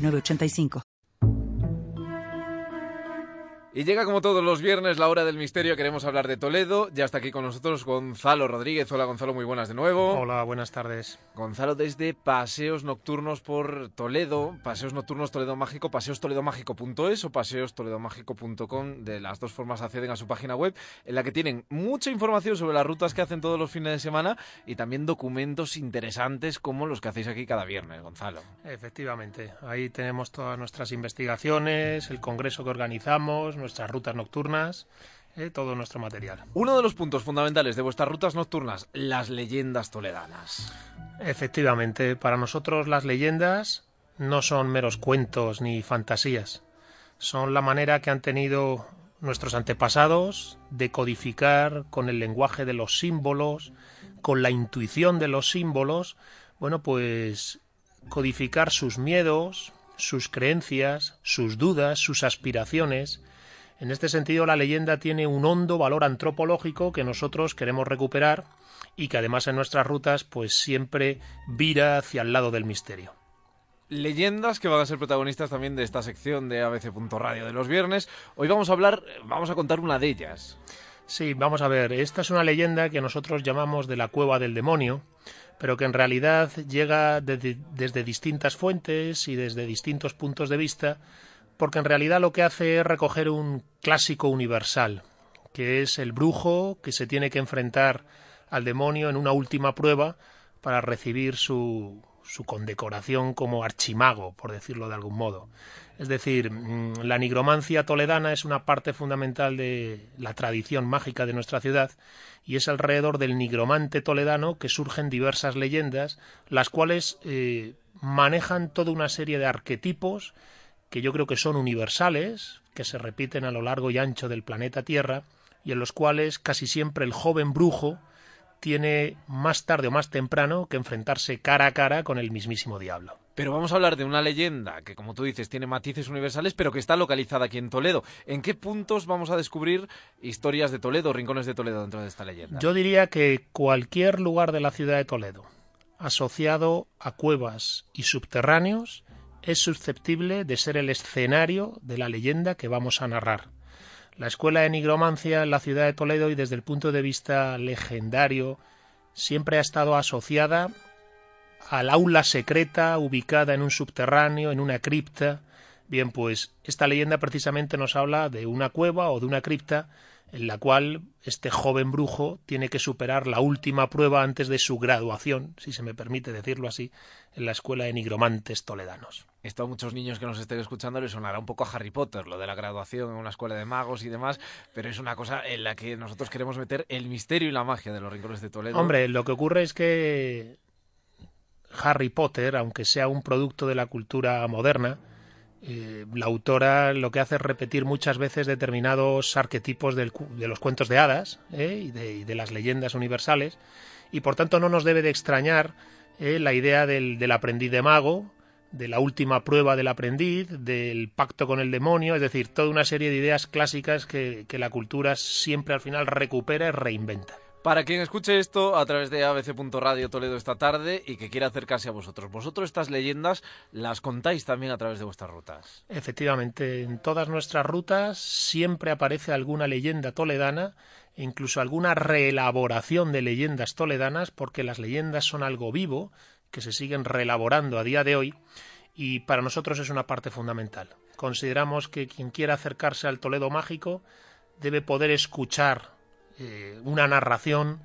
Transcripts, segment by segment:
985. Y llega como todos los viernes la hora del misterio, queremos hablar de Toledo. Ya está aquí con nosotros Gonzalo Rodríguez. Hola Gonzalo, muy buenas de nuevo. Hola, buenas tardes. Gonzalo desde Paseos Nocturnos por Toledo, Paseos Nocturnos Toledo Mágico, paseostoledomágico.es o paseostoledomágico.com. De las dos formas acceden a su página web, en la que tienen mucha información sobre las rutas que hacen todos los fines de semana y también documentos interesantes como los que hacéis aquí cada viernes, Gonzalo. Efectivamente, ahí tenemos todas nuestras investigaciones, el congreso que organizamos nuestras rutas nocturnas, eh, todo nuestro material. Uno de los puntos fundamentales de vuestras rutas nocturnas, las leyendas toledanas. Efectivamente, para nosotros las leyendas no son meros cuentos ni fantasías, son la manera que han tenido nuestros antepasados de codificar con el lenguaje de los símbolos, con la intuición de los símbolos, bueno, pues codificar sus miedos, sus creencias, sus dudas, sus aspiraciones, en este sentido, la leyenda tiene un hondo valor antropológico que nosotros queremos recuperar y que además en nuestras rutas pues siempre vira hacia el lado del misterio. Leyendas que van a ser protagonistas también de esta sección de ABC.radio de los viernes. Hoy vamos a hablar, vamos a contar una de ellas. Sí, vamos a ver, esta es una leyenda que nosotros llamamos de la cueva del demonio, pero que en realidad llega desde distintas fuentes y desde distintos puntos de vista porque en realidad lo que hace es recoger un clásico universal, que es el brujo que se tiene que enfrentar al demonio en una última prueba para recibir su, su condecoración como archimago, por decirlo de algún modo. Es decir, mm, la nigromancia toledana es una parte fundamental de la tradición mágica de nuestra ciudad y es alrededor del nigromante toledano que surgen diversas leyendas, las cuales eh, manejan toda una serie de arquetipos que yo creo que son universales, que se repiten a lo largo y ancho del planeta Tierra, y en los cuales casi siempre el joven brujo tiene más tarde o más temprano que enfrentarse cara a cara con el mismísimo diablo. Pero vamos a hablar de una leyenda que, como tú dices, tiene matices universales, pero que está localizada aquí en Toledo. ¿En qué puntos vamos a descubrir historias de Toledo, rincones de Toledo dentro de esta leyenda? Yo diría que cualquier lugar de la ciudad de Toledo, asociado a cuevas y subterráneos, es susceptible de ser el escenario de la leyenda que vamos a narrar. La escuela de nigromancia en la ciudad de Toledo y desde el punto de vista legendario siempre ha estado asociada al aula secreta ubicada en un subterráneo, en una cripta. Bien, pues esta leyenda precisamente nos habla de una cueva o de una cripta en la cual este joven brujo tiene que superar la última prueba antes de su graduación, si se me permite decirlo así, en la escuela de nigromantes toledanos. Esto a muchos niños que nos estén escuchando les sonará un poco a Harry Potter, lo de la graduación en una escuela de magos y demás, pero es una cosa en la que nosotros queremos meter el misterio y la magia de los rincones de Toledo. Hombre, lo que ocurre es que Harry Potter, aunque sea un producto de la cultura moderna, eh, la autora lo que hace es repetir muchas veces determinados arquetipos de los cuentos de hadas eh, y, de, las leyendas universales, y por tanto no nos debe de extrañar eh, la idea del, aprendiz de mago, de la última prueba del aprendiz, del pacto con el demonio, es decir, toda una serie de ideas clásicas que la cultura siempre al final recupera y reinventa. Para quien escuche esto a través de abc.radio Toledo esta tarde y que quiera acercarse a vosotros, vosotros estas leyendas las contáis también a través de vuestras rutas. Efectivamente, en todas nuestras rutas siempre aparece alguna leyenda toledana e incluso alguna reelaboración de leyendas toledanas, porque las leyendas son algo vivo que se siguen reelaborando a día de hoy y para nosotros es una parte fundamental. Consideramos que quien quiera acercarse al Toledo mágico debe poder escuchar eh, una narración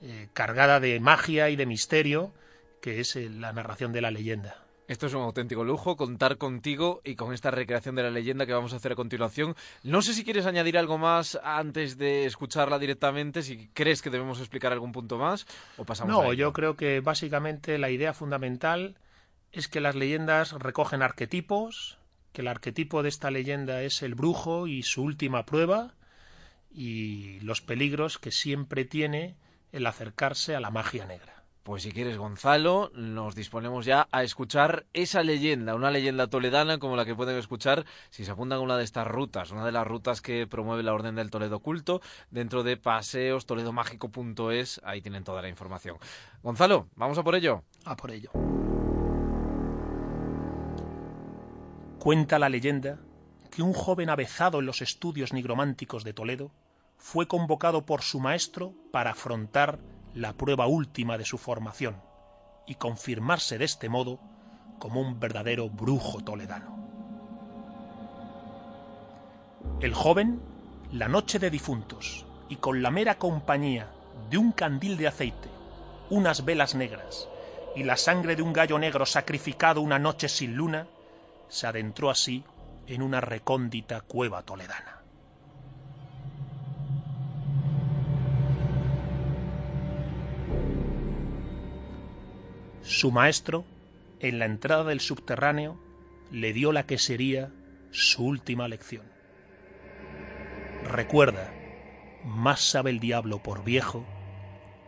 eh, cargada de magia y de misterio, que es eh, la narración de la leyenda. Esto es un auténtico lujo, contar contigo y con esta recreación de la leyenda que vamos a hacer a continuación. No sé si quieres añadir algo más antes de escucharla directamente, si crees que debemos explicar algún punto más o pasamos No, yo creo que básicamente la idea fundamental es que las leyendas recogen arquetipos, que el arquetipo de esta leyenda es el brujo y su última prueba, y los peligros que siempre tiene el acercarse a la magia negra. Pues si quieres, Gonzalo, nos disponemos ya a escuchar esa leyenda, una leyenda toledana como la que pueden escuchar si se apuntan a una de estas rutas, una de las rutas que promueve la Orden del Toledo Culto dentro de paseos toledomágico.es, ahí tienen toda la información. Gonzalo, vamos a por ello. A por ello. Cuenta la leyenda que un joven avezado en los estudios nigrománticos de Toledo fue convocado por su maestro para afrontar la prueba última de su formación y confirmarse de este modo como un verdadero brujo toledano. El joven, la noche de difuntos, y con la mera compañía de un candil de aceite, unas velas negras y la sangre de un gallo negro sacrificado una noche sin luna, se adentró así en una recóndita cueva toledana. Su maestro, en la entrada del subterráneo, le dio la que sería su última lección. Recuerda, más sabe el diablo por viejo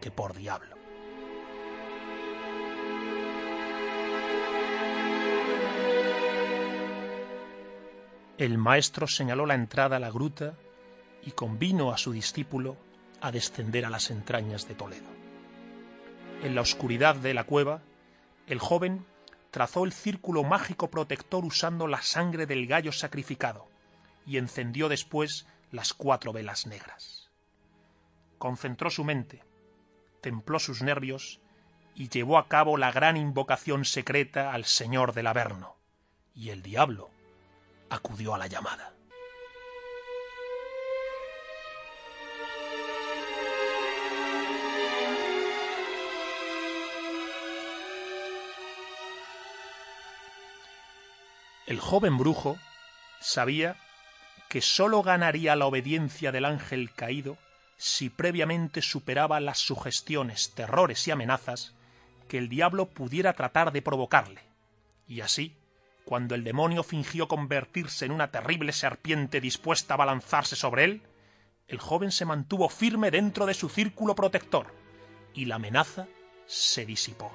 que por diablo. El maestro señaló la entrada a la gruta y convino a su discípulo a descender a las entrañas de Toledo. En la oscuridad de la cueva, el joven trazó el círculo mágico protector usando la sangre del gallo sacrificado y encendió después las cuatro velas negras. Concentró su mente, templó sus nervios y llevó a cabo la gran invocación secreta al Señor del Averno, y el diablo acudió a la llamada. El joven brujo sabía que sólo ganaría la obediencia del ángel caído si previamente superaba las sugestiones, terrores y amenazas que el diablo pudiera tratar de provocarle, y así cuando el demonio fingió convertirse en una terrible serpiente dispuesta a balanzarse sobre él, el joven se mantuvo firme dentro de su círculo protector y la amenaza se disipó.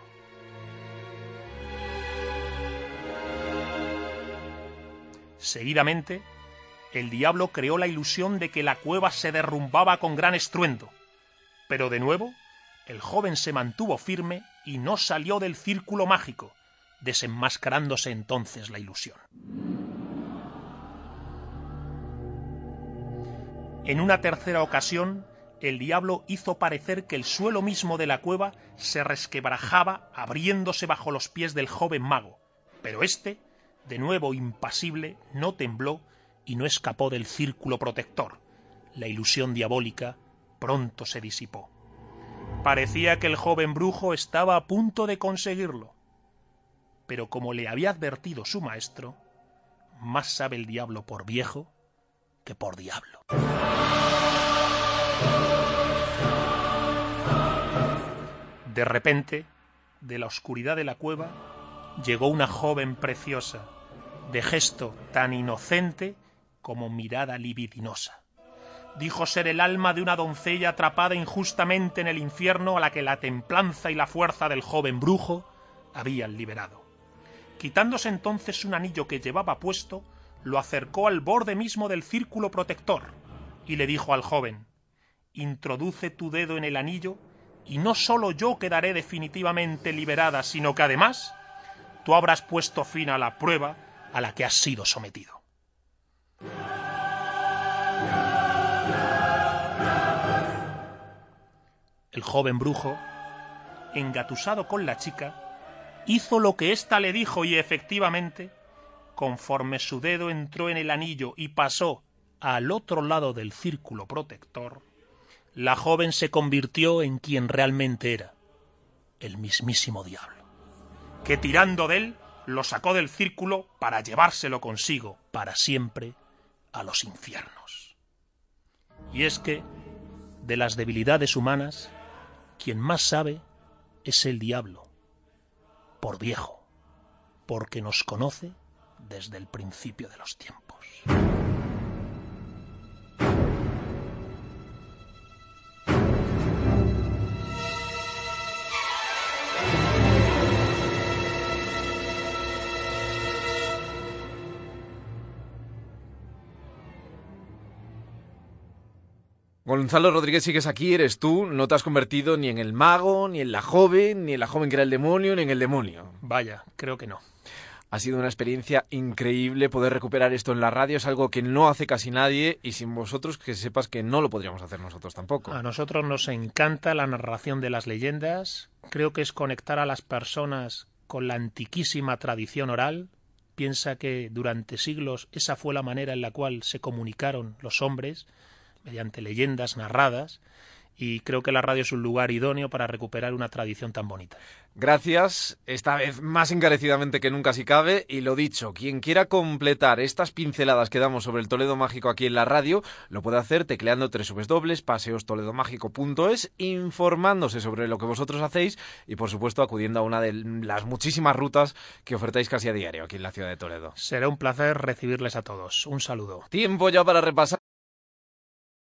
Seguidamente, el diablo creó la ilusión de que la cueva se derrumbaba con gran estruendo, pero de nuevo el joven se mantuvo firme y no salió del círculo mágico, desenmascarándose entonces la ilusión. En una tercera ocasión, el diablo hizo parecer que el suelo mismo de la cueva se resquebrajaba abriéndose bajo los pies del joven mago, pero éste, de nuevo impasible, no tembló y no escapó del círculo protector. La ilusión diabólica pronto se disipó. Parecía que el joven brujo estaba a punto de conseguirlo pero como le había advertido su maestro, más sabe el diablo por viejo que por diablo. De repente, de la oscuridad de la cueva, llegó una joven preciosa, de gesto tan inocente como mirada libidinosa. Dijo ser el alma de una doncella atrapada injustamente en el infierno a la que la templanza y la fuerza del joven brujo habían liberado. Quitándose entonces un anillo que llevaba puesto, lo acercó al borde mismo del círculo protector y le dijo al joven Introduce tu dedo en el anillo y no sólo yo quedaré definitivamente liberada, sino que además tú habrás puesto fin a la prueba a la que has sido sometido. El joven brujo, engatusado con la chica, hizo lo que ésta le dijo y efectivamente, conforme su dedo entró en el anillo y pasó al otro lado del círculo protector, la joven se convirtió en quien realmente era, el mismísimo diablo, que tirando de él lo sacó del círculo para llevárselo consigo para siempre a los infiernos. Y es que, de las debilidades humanas, quien más sabe es el diablo, por viejo porque nos conoce desde el principio de los tiempos. Gonzalo Rodríguez, sigues aquí, eres tú, no te has convertido ni en el mago, ni en la joven, ni en la joven que era el demonio, ni en el demonio. Vaya, creo que no. Ha sido una experiencia increíble poder recuperar esto en la radio, es algo que no hace casi nadie y sin vosotros que sepas que no lo podríamos hacer nosotros tampoco. A nosotros nos encanta la narración de las leyendas, creo que es conectar a las personas con la antiquísima tradición oral. Piensa que durante siglos esa fue la manera en la cual se comunicaron los hombres mediante leyendas narradas y creo que la radio es un lugar idóneo para recuperar una tradición tan bonita. Gracias, esta vez más encarecidamente que nunca si cabe, y lo dicho, quien quiera completar estas pinceladas que damos sobre el Toledo Mágico aquí en la radio, lo puede hacer tecleando www.paseostoledomágico.es, informándose sobre lo que vosotros hacéis y por supuesto acudiendo a una de las muchísimas rutas que ofertáis casi a diario aquí en la ciudad de Toledo. Será un placer recibirles a todos. Un saludo. Tiempo ya para repasar